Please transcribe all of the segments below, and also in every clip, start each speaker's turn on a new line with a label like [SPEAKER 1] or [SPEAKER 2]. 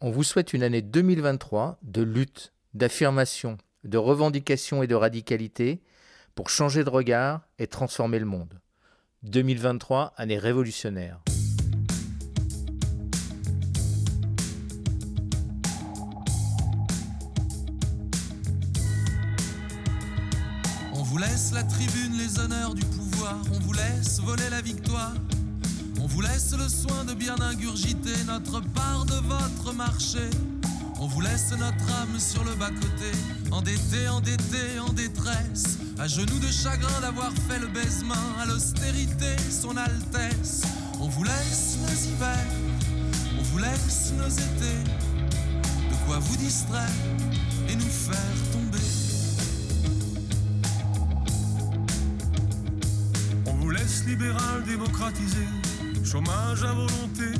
[SPEAKER 1] On vous souhaite une année 2023 de lutte, d'affirmation, de revendication et de radicalité pour changer de regard et transformer le monde. 2023, année révolutionnaire.
[SPEAKER 2] On vous laisse la tribune, les honneurs du pouvoir, on vous laisse voler la victoire. On vous laisse le soin de bien ingurgiter notre part de votre marché. On vous laisse notre âme sur le bas-côté, endetté, endetté, en détresse, à genoux de chagrin d'avoir fait le baisement à l'austérité, son Altesse. On vous laisse nos hivers, on vous laisse nos étés, de quoi vous distraire et nous faire tomber.
[SPEAKER 3] On vous laisse libéral démocratisé, chômage à volonté.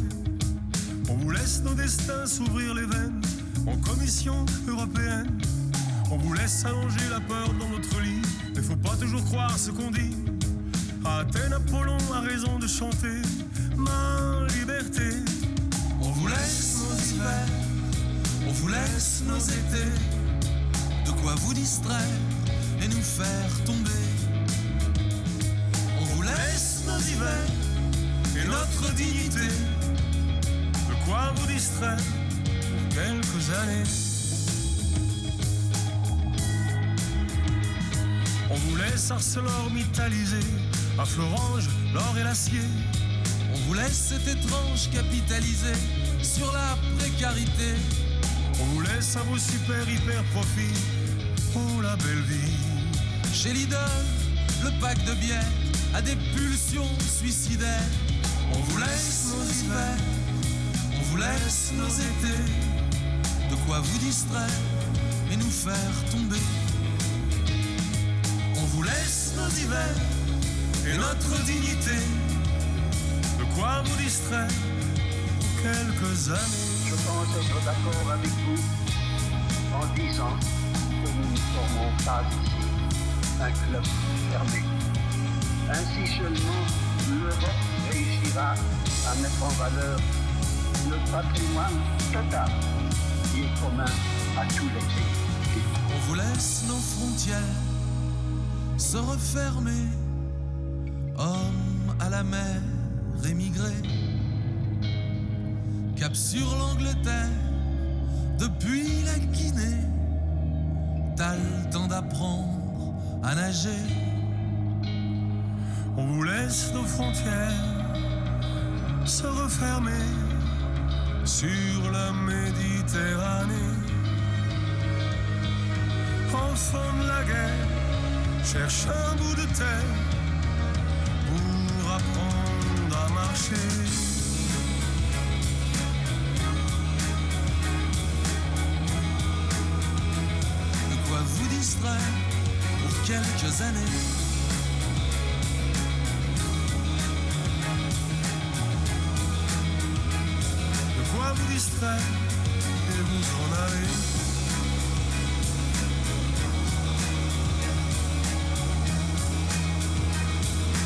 [SPEAKER 3] On vous laisse nos destins s'ouvrir les veines en commission européenne. On vous laisse allonger la peur dans notre lit, mais faut pas toujours croire ce qu'on dit. Athènes, Apollon a raison de chanter ma liberté.
[SPEAKER 2] On vous laisse nos hivers, on vous laisse nos étés, de quoi vous distraire et nous faire tomber.
[SPEAKER 3] Notre dignité. De quoi vous distraire pour quelques années. On vous laisse ArcelorMittaliser à Florange, l'or et l'acier.
[SPEAKER 2] On vous laisse cet étrange capitalisé sur la précarité.
[SPEAKER 3] On vous laisse à vos super hyper profits. Oh la belle vie.
[SPEAKER 2] Chez Lidl, le pack de bière a des pulsions suicidaires. On vous laisse nos hivers, on vous laisse nos étés, de quoi vous distraire et nous faire tomber. On vous laisse nos hivers
[SPEAKER 3] et notre dignité. De quoi vous distraire pour quelques années.
[SPEAKER 4] Je pense être d'accord avec vous en disant que nous ne formons pas ici un club fermé. Ainsi seulement l'Europe à mettre en valeur le patrimoine total qui est commun à tous les pays.
[SPEAKER 2] On vous laisse nos frontières se refermer, hommes à la mer émigrés, cap sur l'Angleterre, depuis la Guinée, t'as le temps d'apprendre à nager.
[SPEAKER 3] On vous laisse nos frontières se refermer sur la Méditerranée. Enfant de la guerre, cherche un bout de terre pour apprendre à marcher.
[SPEAKER 2] De quoi vous distraire pour quelques années.
[SPEAKER 3] Quoi vous distraire et vous en aller.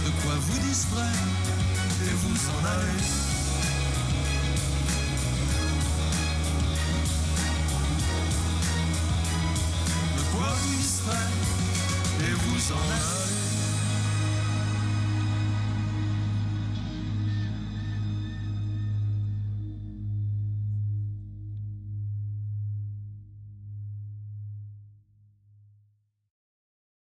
[SPEAKER 2] De quoi vous distraire
[SPEAKER 3] et vous en aller. De quoi vous distraire et vous en aller.